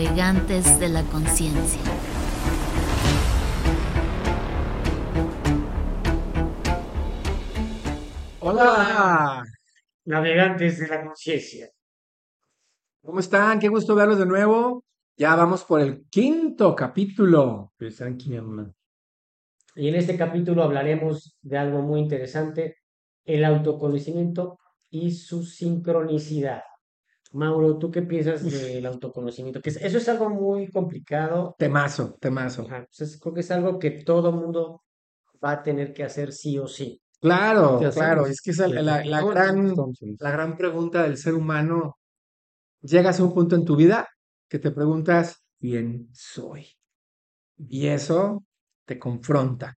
navegantes de la conciencia. Hola, navegantes de la conciencia. ¿cómo están? Qué gusto verlos de nuevo. Ya vamos por el quinto capítulo. Y en este capítulo hablaremos de algo muy interesante, el autoconocimiento y su sincronicidad. Mauro, ¿tú qué piensas del autoconocimiento? Que eso es algo muy complicado. Temazo, temazo. Ajá, pues creo que es algo que todo mundo va a tener que hacer sí o sí. Claro, ¿Qué claro, es que es la, la- gran, entonces, la gran pregunta del ser humano. Llegas a un punto en tu vida que te preguntas, ¿quién soy? Y eso te confronta.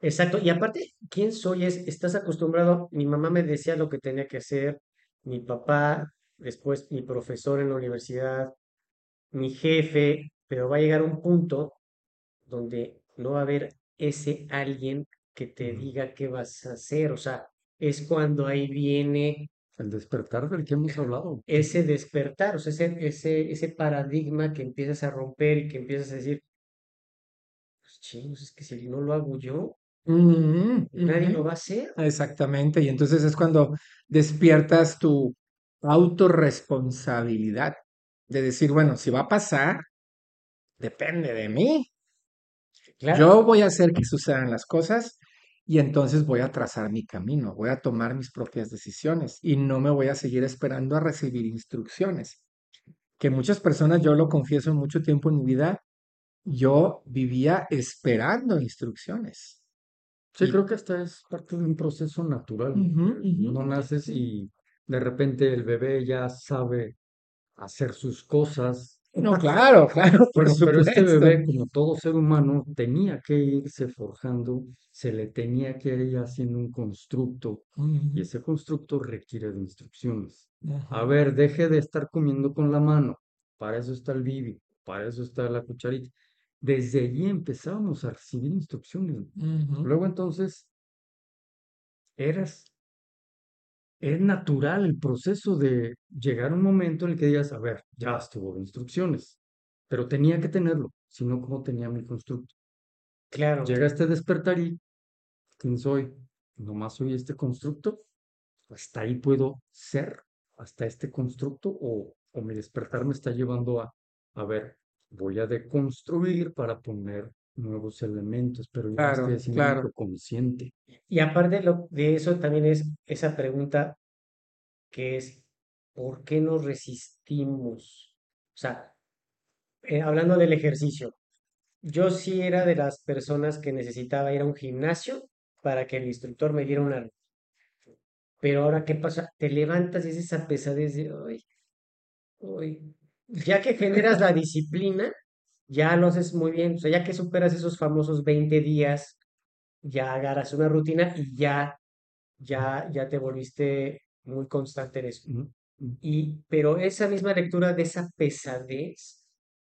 Exacto. Y aparte, ¿quién soy? Es, estás acostumbrado, mi mamá me decía lo que tenía que hacer, mi papá, después mi profesor en la universidad, mi jefe, pero va a llegar un punto donde no va a haber ese alguien que te diga qué vas a hacer. O sea, es cuando ahí viene el despertar del que hemos hablado. ese despertar, o sea, ese, ese, ese paradigma que empiezas a romper y que empiezas a decir, pues chingos, es que si no lo hago yo, nadie lo va a hacer. Exactamente, y entonces es cuando despiertas tu autorresponsabilidad de decir, bueno, si va a pasar, depende de mí. Claro. Yo voy a hacer que sucedan las cosas y entonces voy a trazar mi camino, voy a tomar mis propias decisiones y no me voy a seguir esperando a recibir instrucciones. Que muchas personas, yo lo confieso, mucho tiempo en mi vida, yo vivía esperando instrucciones. Sí, Y- creo que esta es parte de un proceso natural. No naces y de repente el bebé ya sabe hacer sus cosas. No, claro, claro, Pero, pero este bebé, como todo ser humano, tenía que irse forjando, se le tenía que ir haciendo un constructo y ese constructo requiere de instrucciones. A ver, deje de estar comiendo con la mano. Para eso está el bibi, para eso está la cucharita. Desde allí empezamos a recibir instrucciones. Luego entonces, eras, es natural el proceso de llegar a un momento en el que digas, a ver, ya estuvo de instrucciones, pero tenía que tenerlo, si no, ¿cómo tenía mi constructo? Claro. Llega este despertar y, ¿quién soy? Nomás soy este constructo, hasta ahí puedo ser, hasta este constructo, o, o mi despertar me está llevando a, a ver, voy a deconstruir para poner nuevos elementos, pero ya Claro, estoy haciendo claro. algo consciente. Y aparte de, lo, de eso también es esa pregunta que es, ¿por qué nos resistimos? O sea, eh, hablando del ejercicio, yo sí era de las personas que necesitaba ir a un gimnasio para que el instructor me diera una... Pero ahora, ¿qué pasa? Te levantas y es esa pesadez de, ay". Ya que generas la disciplina, ya lo haces muy bien. O sea, ya que superas esos famosos 20 días, ya agarras una rutina y ya ya, ya te volviste muy constante en eso. Mm, mm. Y, pero esa misma lectura de esa pesadez,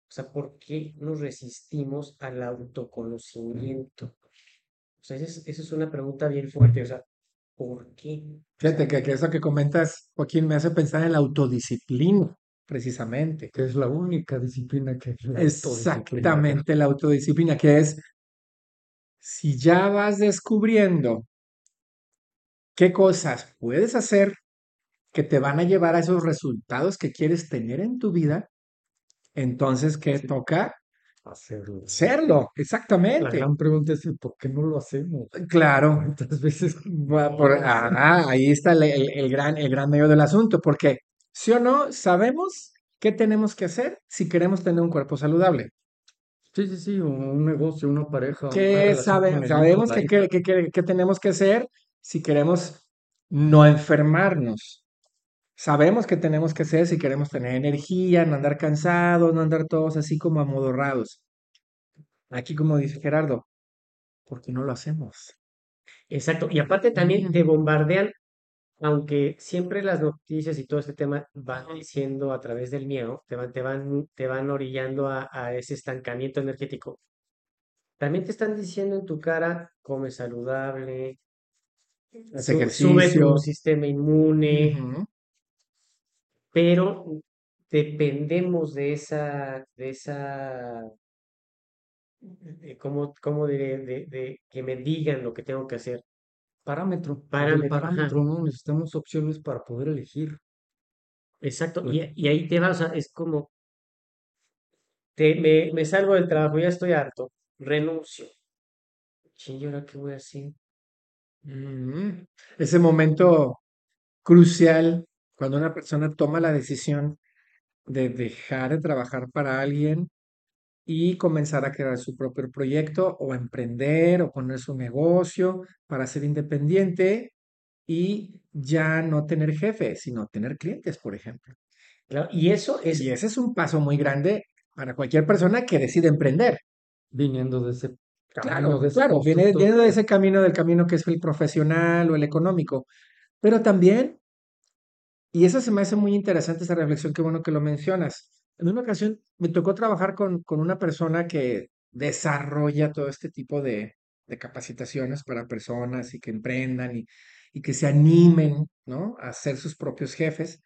o sea, ¿por qué nos resistimos al autoconocimiento? O sea, esa es, una pregunta bien fuerte, o sea, ¿por qué? Fíjate que, que eso que comentas, Joaquín, me hace pensar en la autodisciplina, precisamente. Que es la única disciplina que la. Exactamente la autodisciplina, que es si ya vas descubriendo qué cosas puedes hacer que te van a llevar a esos resultados que quieres tener en tu vida, entonces, ¿qué Sí. toca? Hacerlo. Hacerlo, La exactamente. gran pregunta es, ¿por qué no lo hacemos? Claro, ¿Cuántas veces no por- ah, ahí está el, el- el gran, el gran medio del asunto, porque sí o no, sabemos qué tenemos que hacer si queremos tener un cuerpo saludable. Sí, sí, sí, un negocio, una pareja, una ¿Qué sabe- hijo, sabemos qué, hija. qué- qué- qué- qué tenemos que hacer si queremos no enfermarnos? Sabemos qué tenemos que hacer si queremos tener energía, no andar cansados, no andar todos así como amodorrados. Aquí, como dice Gerardo, ¿por qué no lo hacemos? exacto. Y aparte también te bombardean, aunque siempre las noticias y todo este tema van diciendo a través del miedo, te van, te van, te van orillando a, a ese estancamiento energético. También te están diciendo en tu cara, come saludable, Haz su- sube tu sistema inmune, pero dependemos de esa, de esa, de ¿cómo, cómo diré? De, de que me digan lo que tengo que hacer. Parámetro. Parámetro, ajá. parámetro, ¿no? Necesitamos opciones para poder elegir. Exacto, Pues- y, y ahí te vas, o sea, es como, te, me, me salgo del trabajo, ya estoy harto, renuncio. ¿y ahora qué voy a hacer? Mm, Ese momento crucial cuando una persona toma la decisión de dejar de trabajar para alguien y comenzar a crear su propio proyecto o emprender o poner su negocio para ser independiente y ya no tener jefe, sino tener clientes, por ejemplo. Claro, y eso es, Y ese es un paso muy grande para cualquier persona que decide emprender. Viniendo de ese camino, Claro, de ese claro, viene, viene de ese camino, del camino que es el profesional o el económico, pero también, y eso se me hace muy interesante esa reflexión, qué bueno que lo mencionas. En una ocasión me tocó trabajar con, con una persona que desarrolla todo este tipo de, de capacitaciones para personas y que emprendan y, y que se animen, ¿no? a ser sus propios jefes.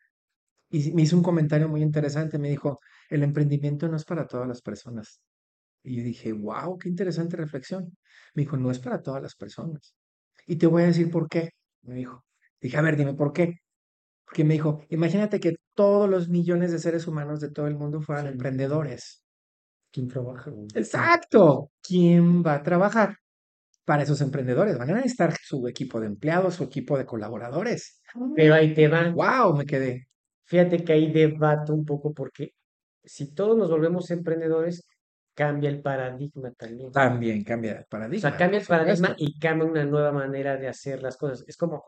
Y me hizo un comentario muy interesante, me dijo, el emprendimiento no es para todas las personas. Y yo dije, wow, qué interesante reflexión. Me dijo, no es para todas las personas. Y te voy a decir por qué, me dijo. Dije, a ver, dime por qué. Porque me dijo, imagínate que todos los millones de seres humanos de todo el mundo fueran Sí. emprendedores. ¿Quién trabaja? Exacto. ¿Quién va a trabajar para esos emprendedores? Van a necesitar su equipo de empleados, su equipo de colaboradores. pero ahí te van. Wow, me quedé. Fíjate que ahí debato un poco porque si todos nos volvemos emprendedores, cambia el paradigma también. También cambia el O paradigma. sea, cambia el paradigma y cambia una nueva manera de hacer las cosas. Es como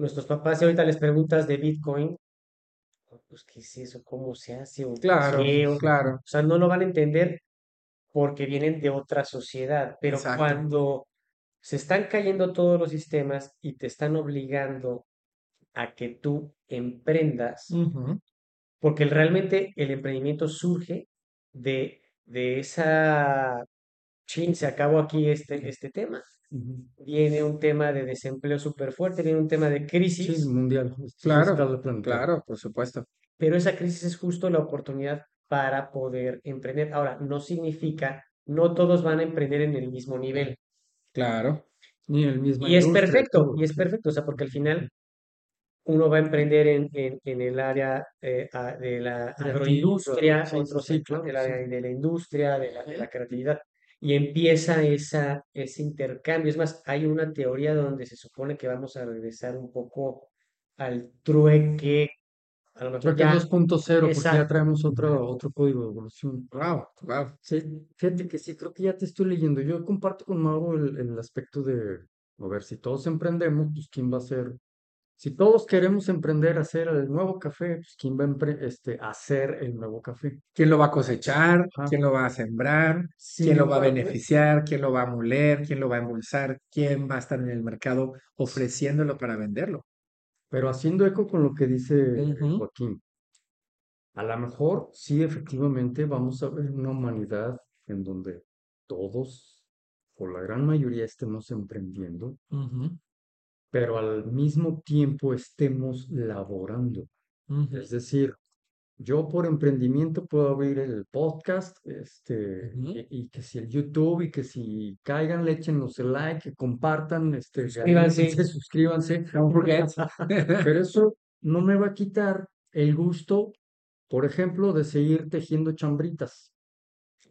nuestros papás, si ahorita les preguntas de Bitcoin, pues, ¿qué es eso? ¿Cómo se hace? ¿O Claro, qué? O- claro. O sea, no lo van a entender porque vienen de otra sociedad, pero Exacto. cuando se están cayendo todos los sistemas y te están obligando a que tú emprendas, porque realmente el emprendimiento surge de, de esa, chin, se acabó aquí este, este tema. Viene un tema de desempleo súper fuerte, viene un tema de Sí, crisis, mundial. Claro, claro, por supuesto. pero esa crisis es justo la oportunidad para poder emprender. Ahora, no significa, no todos van a emprender en el mismo nivel. Claro. Ni el mismo. Y es perfecto, y es perfecto, o sea, porque al final uno va a emprender en, en, en el área eh, a- de la agroindustria, sí, otros sí, en claro, el área sí. de la industria, de la, de la creatividad, y empieza esa, ese intercambio. Es más, hay una teoría donde se supone que vamos a regresar un poco al trueque, a lo mejor Creo que ya, 2.0, porque ya traemos otro, otro código de evolución. Wow, wow. Sí, fíjate que sí, creo que ya te estoy leyendo. Yo comparto con Mauro el, el aspecto de, a ver, si todos emprendemos, pues quién va a ser, si todos queremos emprender a hacer el nuevo café, pues quién va a este, hacer el nuevo café. ¿Quién lo va a cosechar? Ajá. ¿Quién lo va a sembrar? ¿Quién lo va a embargo, beneficiar? ¿Quién lo va a moler? ¿Quién lo va a embolsar? ¿Quién va a estar en el mercado ofreciéndolo para venderlo? Pero haciendo eco con lo que dice. Joaquín, a lo mejor sí, efectivamente, vamos a ver una humanidad en donde todos, o la gran mayoría, estemos emprendiendo, pero al mismo tiempo estemos laborando. Es decir, yo por emprendimiento puedo abrir el podcast, este, Ujú. y, y que si el YouTube, y que si caigan, le échenos el like, que compartan, este, Suscríbanse. anímense, suscríbanse. Forget. Pero eso no me va a quitar el gusto, por ejemplo, de seguir tejiendo chambritas.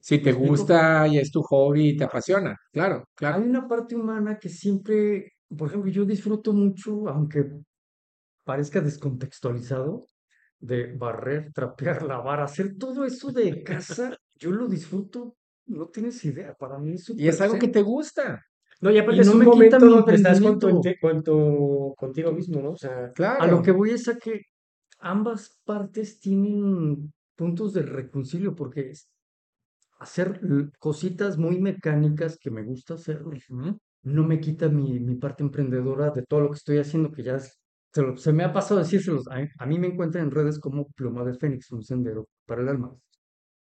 Si te gusta y es tu hobby y te apasiona, claro, Hay claro. una parte humana que siempre, por ejemplo, yo disfruto mucho, aunque parezca descontextualizado, de barrer, trapear, lavar, hacer todo eso de casa, yo lo disfruto, no tienes idea, para mí es Y es algo que te gusta, No, y aparte Y es no un momento donde estás con tu, emprendimiento. inte- con tu, contigo mismo, ¿no? O sea, A lo claro. que voy es a que ambas partes tienen puntos de reconcilio, porque es hacer cositas muy mecánicas que me gusta hacer, Ujú. No me quita mi, mi parte emprendedora de todo lo que estoy haciendo, que ya es- se, lo- se me ha pasado decírselos. A, a mí me encuentran en redes como Pluma de Fénix, un sendero para el alma.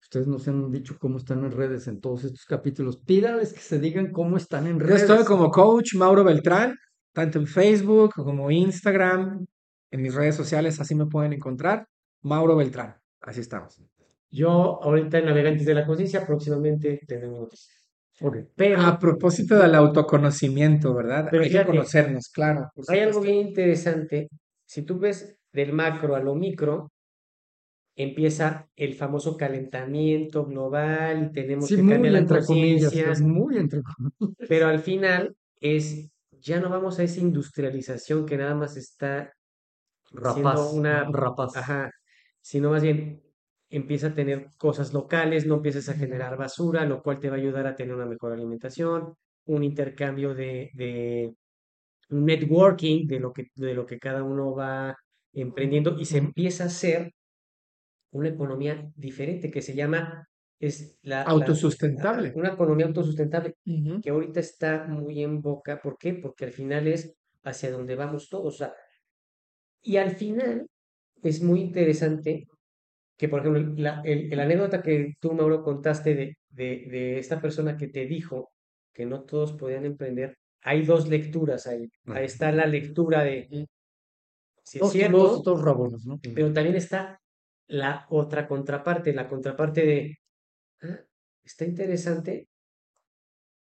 Ustedes nos han dicho cómo están en redes en todos estos capítulos. Pídanles que se digan cómo están en Yo estoy redes. como coach Mauro Beltrán, tanto en Facebook como Instagram, en mis redes sociales, así me pueden encontrar. Mauro Beltrán. Así estamos. Yo ahorita en Navegantes de la Conciencia próximamente tendremos noticias. Pero A propósito del autoconocimiento, ¿verdad? Pero Hay que conocernos, claro. hay algo bien interesante. Si tú ves del macro a lo micro, empieza el famoso calentamiento global y tenemos Sí, que muy cambiar la entre comillas, conciencia, pero muy entre comillas. pero al final es, ya no vamos a esa industrialización que nada más está siendo una, rapaz. ajá, sino más bien empieza a tener cosas locales, no empiezas a generar basura, lo cual te va a ayudar a tener una mejor alimentación, un intercambio de, de un networking de lo que, de lo que cada uno va emprendiendo y se empieza a hacer una economía diferente que se llama es la, Autosustentable. una economía autosustentable que ahorita está muy en boca. ¿Por qué? Porque al final es hacia donde vamos todos. O sea, y al final es muy interesante que, por ejemplo, la, el, el anécdota que tú, Mauro, contaste de, de, de esta persona que te dijo que no todos podían emprender, hay dos lecturas ahí. Ahí está la lectura de, si es cierto, dos, dos rabones, ¿no? pero también está la otra contraparte, la contraparte de, "Ah, está interesante,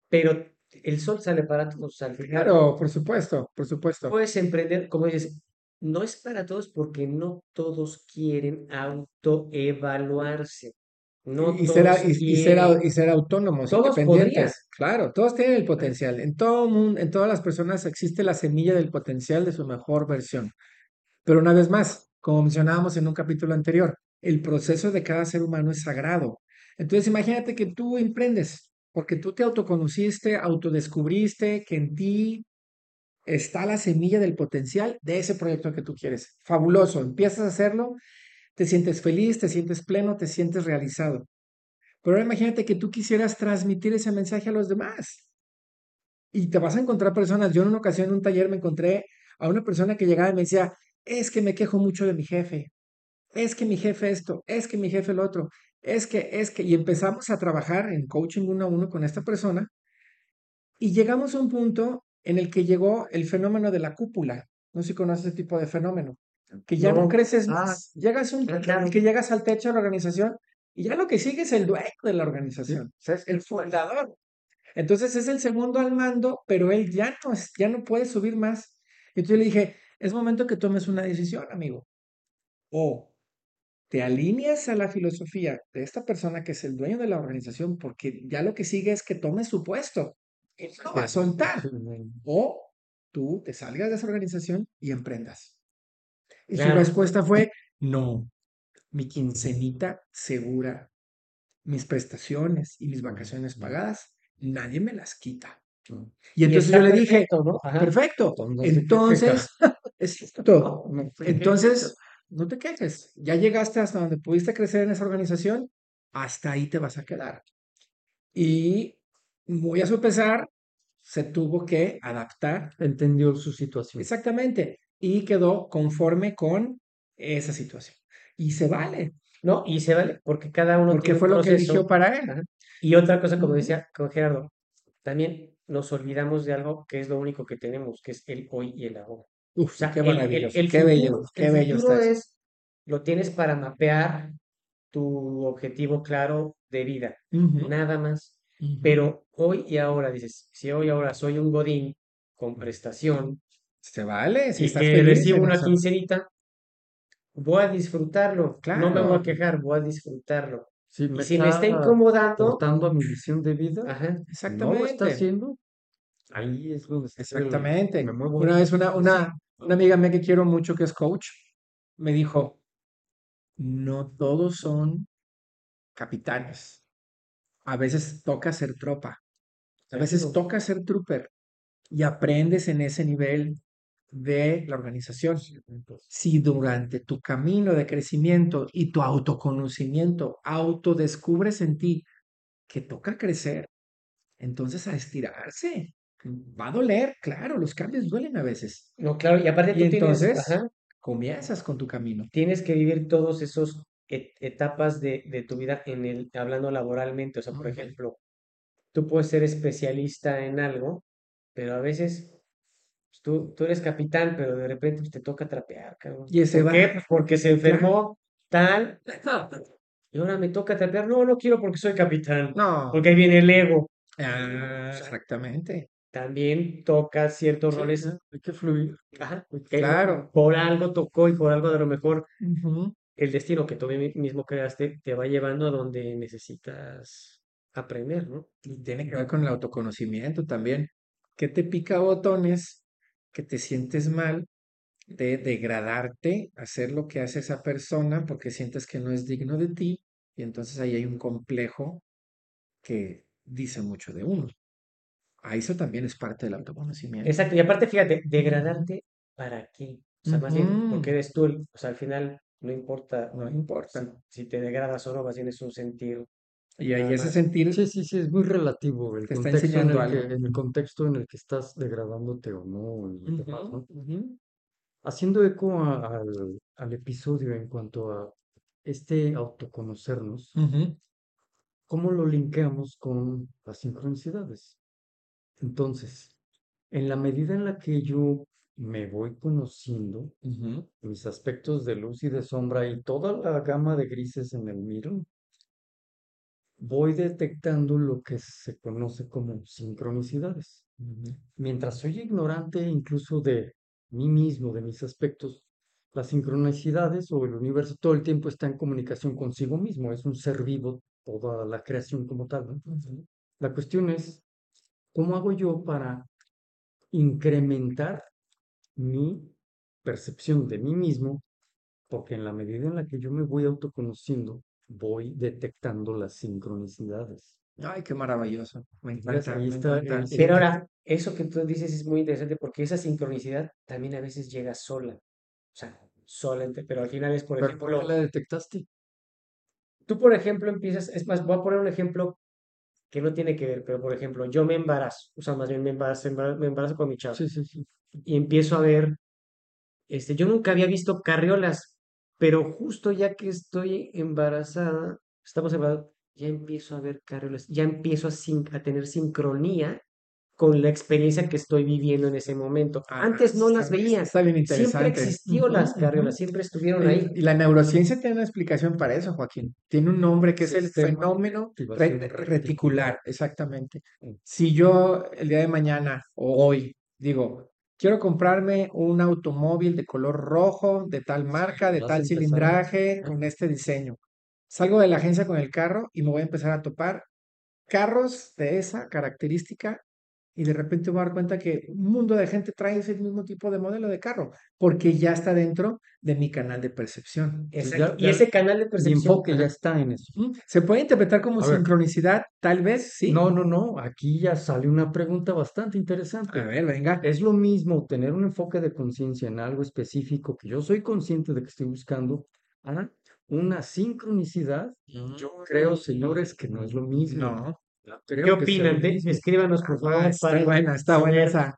pero el sol sale para todos al final. Claro, por supuesto, por supuesto. Puedes emprender, como dices, no es para todos porque no todos quieren autoevaluarse. No Y, ser, y, y ser, y autónomos, Todos podrían. independientes. Claro, todos tienen el potencial. En todo mundo, en todas las personas existe la semilla del potencial de su mejor versión. Pero una vez más, como mencionábamos en un capítulo anterior, el proceso de cada ser humano es sagrado. Entonces, imagínate que tú emprendes, porque tú te autoconociste, autodescubriste que en ti está la semilla del potencial de ese proyecto que tú quieres. Fabuloso, empiezas a hacerlo, te sientes feliz, te sientes pleno, te sientes realizado. Pero ahora imagínate que tú quisieras transmitir ese mensaje a los demás. Y te vas a encontrar personas. Yo en una ocasión en un taller me encontré a una persona que llegaba y me decía, es que me quejo mucho de mi jefe, es que mi jefe esto, es que mi jefe el otro, es que, es que, y empezamos a trabajar en coaching uno a uno con esta persona y llegamos a un punto en el que llegó el fenómeno de la cúpula. No sé si conoces ese tipo de fenómeno, que ya no, No. creces Ah, más, llegas un claro. que llegas al techo de la organización y ya lo que sigue es el dueño de la organización, o sea, es el fundador. Entonces es el segundo al mando, pero él ya no, es- ya no puede subir más. Entonces yo le dije, es momento que tomes una decisión, amigo. O te alineas a la filosofía de esta persona que es el dueño de la organización, porque ya lo que sigue es que tome su puesto. Él no va a soltar. O tú te salgas de esa organización y emprendas. Y su respuesta fue, no, mi quincenita segura, mis prestaciones y mis vacaciones pagadas, nadie me las quita. Y entonces yo le dije, perfecto, ¿no? Perfecto, Entonces, ¿de qué entonces, es no, Entonces, no te quejes. Ya llegaste hasta donde pudiste crecer en esa organización, hasta ahí te vas a quedar. Y muy a su pesar, se tuvo que adaptar entendió su situación. exactamente y quedó conforme con esa situación. Y se vale, No, y se vale, porque cada uno porque tiene un fue lo que eligió para él. Ajá. Y otra cosa, como decía con Gerardo, también nos olvidamos de algo que es lo único que tenemos, que es el hoy y el ahora. O Uf, sea, qué el, el- maravilloso, el qué bello, qué el bello futuro es, lo tienes para mapear tu objetivo claro de vida, nada más. Pero hoy y ahora, dices, si hoy y ahora soy un godín con prestación Se vale, si y estás que feliz recibo una eso. quincenita, voy a disfrutarlo, no me voy a Claro. quejar, voy a disfrutarlo. Si Y me si me está está incomodando, mi visión de vida, ajá, no lo está Exactamente. haciendo, ahí es donde está Exactamente. me muevo. Una vez una, una, una amiga mía que quiero mucho, que es coach, me dijo, no todos son capitanes. A veces toca ser tropa. A veces toca ser trooper. Y aprendes en ese nivel de la organización. Si durante tu camino de crecimiento y tu autoconocimiento autodescubres en ti que toca crecer, entonces a estirarse. Va a doler, claro, los cambios duelen a veces. no, claro, y aparte Y tú tienes, entonces comienzas con tu camino. tienes que vivir todos esos et- etapas de, de tu vida en el, hablando laboralmente. O sea, por ejemplo, tú puedes ser especialista en algo, pero a veces pues, tú, tú eres capitán, pero de repente pues, te toca trapear, cabrón. Y ese ¿Por va. qué? Pues porque se enfermó tal, y ahora me toca trapear. No, no quiero porque soy capitán, No. porque ahí viene el ego. Ah, exactamente. También toca ciertos Sí, roles. Hay que fluir. Ajá, que Claro. Por algo tocó y por algo de lo mejor Ujú. El destino que tú mi- mismo creaste te va llevando a donde necesitas aprender, ¿no? Y tiene que ver con el autoconocimiento también. ¿Qué te pica botones? Que te sientes mal de degradarte, hacer lo que hace esa persona porque sientes que no es digno de ti y entonces ahí hay un complejo que dice mucho de uno. A eso también es parte del autoconocimiento. Exacto, y aparte, fíjate, degradarte, ¿para qué? O sea, más bien, porque eres tú, el- o sea, al final no importa No si, importa. si te degradas o no, más bien es un sentir Y ahí ese sentir Sí, sí, sí, es muy relativo el Te está contexto en enseñando el que, algo. en el contexto en el que estás degradándote o no y demás, ¿no? ujú, Haciendo eco a- al, al episodio en cuanto a este autoconocernos, ¿cómo lo linkeamos con las sincronicidades? Entonces, en la medida en la que yo me voy conociendo, mis aspectos de luz y de sombra y toda la gama de grises en el mirror, voy detectando lo que se conoce como sincronicidades. Mientras soy ignorante incluso de mí mismo, de mis aspectos, las sincronicidades o el universo todo el tiempo está en comunicación consigo mismo, es un ser vivo, toda la creación como tal, ¿no? La cuestión es, ¿cómo hago yo para incrementar mi percepción de mí mismo? Porque en la medida en la que yo me voy autoconociendo, voy detectando las sincronicidades. Ay, qué maravilloso. Me encanta, me. Pero ahora, eso que tú dices es muy interesante porque esa sincronicidad también a veces llega sola. O sea, sola, pero al final es, por ¿Pero por qué ejemplo, la detectaste? tú, por ejemplo, empiezas, es más, voy a poner un ejemplo que no tiene que ver, pero por ejemplo, yo me embarazo, o sea, más bien me embarazo, embara- me embarazo con mi chavo Sí, sí, sí. y empiezo a ver, este, yo nunca había visto carriolas, pero justo ya que estoy embarazada, estamos embarazados, ya empiezo a ver carriolas, ya empiezo a, sin- a tener sincronía con la experiencia que estoy viviendo en ese momento. Ah, Antes no las veía, Está bien siempre interesante. existió Ujú, las carriolas, siempre estuvieron ahí. Y, la neurociencia tiene una explicación para eso, Joaquín. Tiene un nombre que es el fenómeno reticular. exactamente. Mm. Si yo el día de mañana o hoy digo, quiero comprarme un automóvil de color rojo, de tal marca, de tal cilindraje, con este diseño. Salgo de la agencia con el carro y me voy a empezar a topar carros de esa característica y de repente me voy a dar cuenta que un mundo de gente trae ese mismo tipo de modelo de carro, porque ya está dentro de mi canal de percepción. Exacto. ya- Y ya- ese canal de Mi percepción, enfoque ya está en eso. ¿Se puede interpretar como A ver. sincronicidad? Tal vez, sí. No, no, no. Aquí ya sale una pregunta bastante interesante. A ver, venga. Es lo mismo tener un enfoque de conciencia en algo específico que yo soy consciente de que estoy buscando una sincronicidad. Yo creo, señores, que no es lo mismo. No. ¿Qué creo lo opinan? De- escríbanos, por favor, Ah, está buena, está buena esa.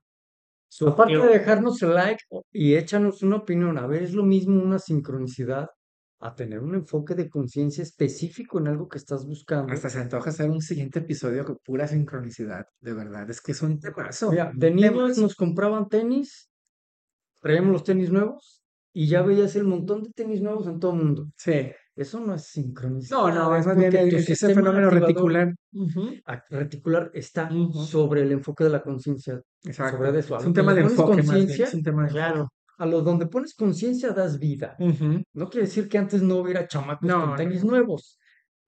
su Aparte de dejarnos el like y échanos una opinión, a ver, es lo mismo una sincronicidad a tener un enfoque de conciencia específico en algo que estás buscando. Hasta se antoja hacer un siguiente episodio con pura sincronicidad, de verdad. Es que es un temazo. Mira, de niños nos compraban tenis, traíamos los tenis nuevos y ya veías el montón de tenis nuevos en todo el mundo. Sí. Eso no es sincronicidad. No, no, es más bien ese fenómeno reticular. Ujú, ac- reticular está sobre el enfoque de la conciencia. Exacto. Sobre eso, a Es lo un tema de enfoque más bien. conciencia, Es un tema de Claro. A los donde pones conciencia das vida. No quiere decir que antes no hubiera chamacos No, con tenis no. nuevos.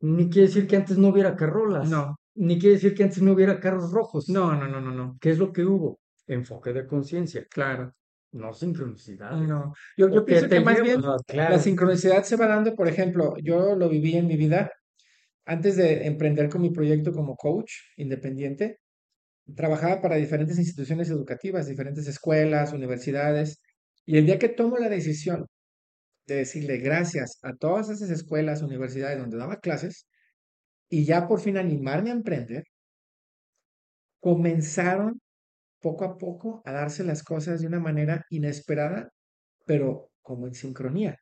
Ni quiere decir que antes no hubiera carrolas. No. Ni quiere decir que antes no hubiera carros rojos. No, no, no, no, no. ¿Qué es lo que hubo? Enfoque de conciencia, Claro. No sincronicidad. No. Yo, yo pienso que más bien Claro. la sincronicidad se va dando, por ejemplo, yo lo viví en mi vida antes de emprender con mi proyecto como coach independiente. Trabajaba para diferentes instituciones educativas, diferentes escuelas, universidades, y el día que tomo la decisión de decirle gracias a todas esas escuelas, universidades donde daba clases, y ya por fin animarme a emprender, comenzaron poco a poco a darse las cosas de una manera inesperada, pero como en sincronía.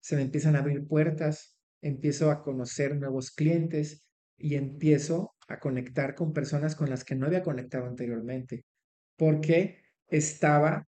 Se me empiezan a abrir puertas, empiezo a conocer nuevos clientes y empiezo a conectar con personas con las que no había conectado anteriormente, porque estaba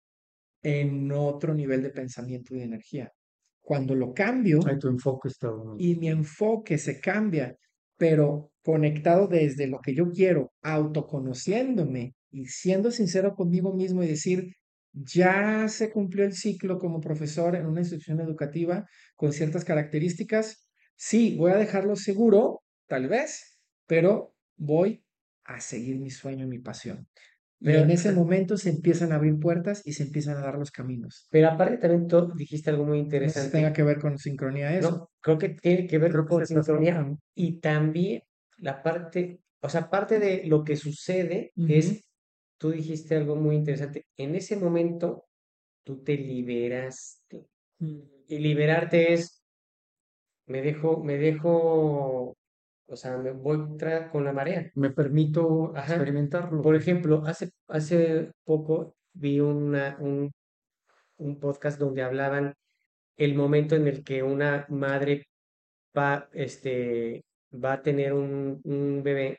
en otro nivel de pensamiento y de energía. Cuando lo cambio Ahí tu enfoque está. bueno. y mi enfoque se cambia, pero conectado desde lo que yo quiero, autoconociéndome y siendo sincero conmigo mismo y decir, ya se cumplió el ciclo como profesor en una institución educativa con ciertas características. Sí, voy a dejarlo seguro, tal vez, pero voy a seguir mi sueño, mi pasión. Y Pero- en ese momento se empiezan a abrir puertas y se empiezan a dar los caminos. Pero aparte también tú dijiste algo muy No interesante. tenga que ver con sincronía eso. No, creo que tiene que ver Creo con sincronía y también la parte, o sea, parte de lo que sucede Ujú. es, tú dijiste algo muy interesante, en ese momento tú te liberaste y liberarte es, me dejo, me dejo, o sea, me voy tra- con la marea. Me permito Ajá. experimentarlo. Por ejemplo, hace, hace poco vi una, un, un podcast donde hablaban el momento en el que una madre va, este, va a tener un, un bebé,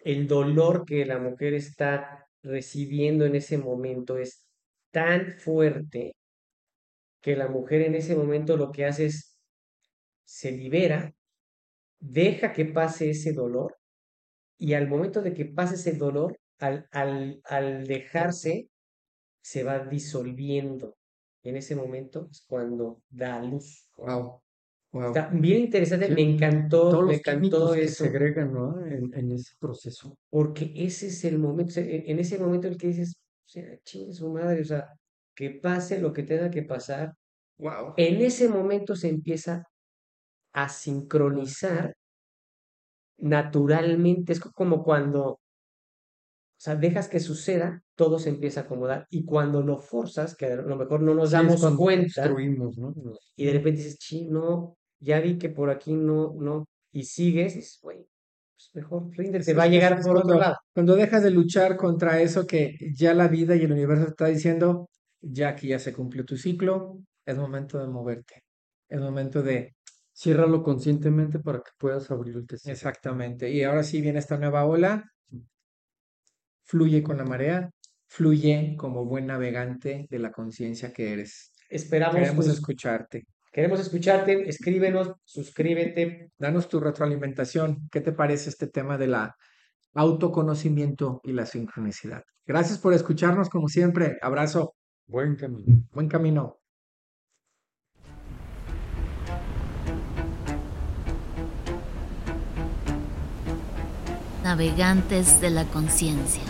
el dolor que la mujer está recibiendo en ese momento es tan fuerte que la mujer en ese momento lo que hace es se libera, deja que pase ese dolor y al momento de que pase ese dolor, al, al, al dejarse, se va disolviendo. En ese momento es cuando da luz. Wow. Wow. Está bien interesante, Sí, me encantó, Todos me los encantó que eso, segregan, ¿no? En, en ese proceso. porque ese es el momento, o sea, en ese momento en el que dices, o sea, chingue su madre, o sea, que pase lo que tenga que pasar, Wow. en ese momento se empieza a sincronizar naturalmente, es co- como cuando, o sea, dejas que suceda, todo se empieza a acomodar, y cuando lo forzas, que a lo mejor no nos Sí, damos cuenta, y de repente dices, sí, no, ya vi que por aquí no, no, y sigues, y dices, güey, pues mejor ríndete, Es- va a llegar por otro cuando, lado. cuando dejas de luchar contra eso que ya la vida y el universo te está diciendo, ya que ya se cumplió tu ciclo, es momento de moverte. Es momento de, Ciérralo conscientemente para que puedas abrir el tesoro. exactamente. Y ahora sí viene esta nueva ola, fluye con la marea, fluye como buen navegante de la conciencia que eres. Esperamos Queremos tus- escucharte. queremos escucharte, escríbenos, suscríbete, Danos tu retroalimentación. ¿Qué te parece este tema de la autoconocimiento y la sincronicidad? Gracias por escucharnos como siempre. Abrazo. Buen camino. Buen camino. Navegantes de la conciencia.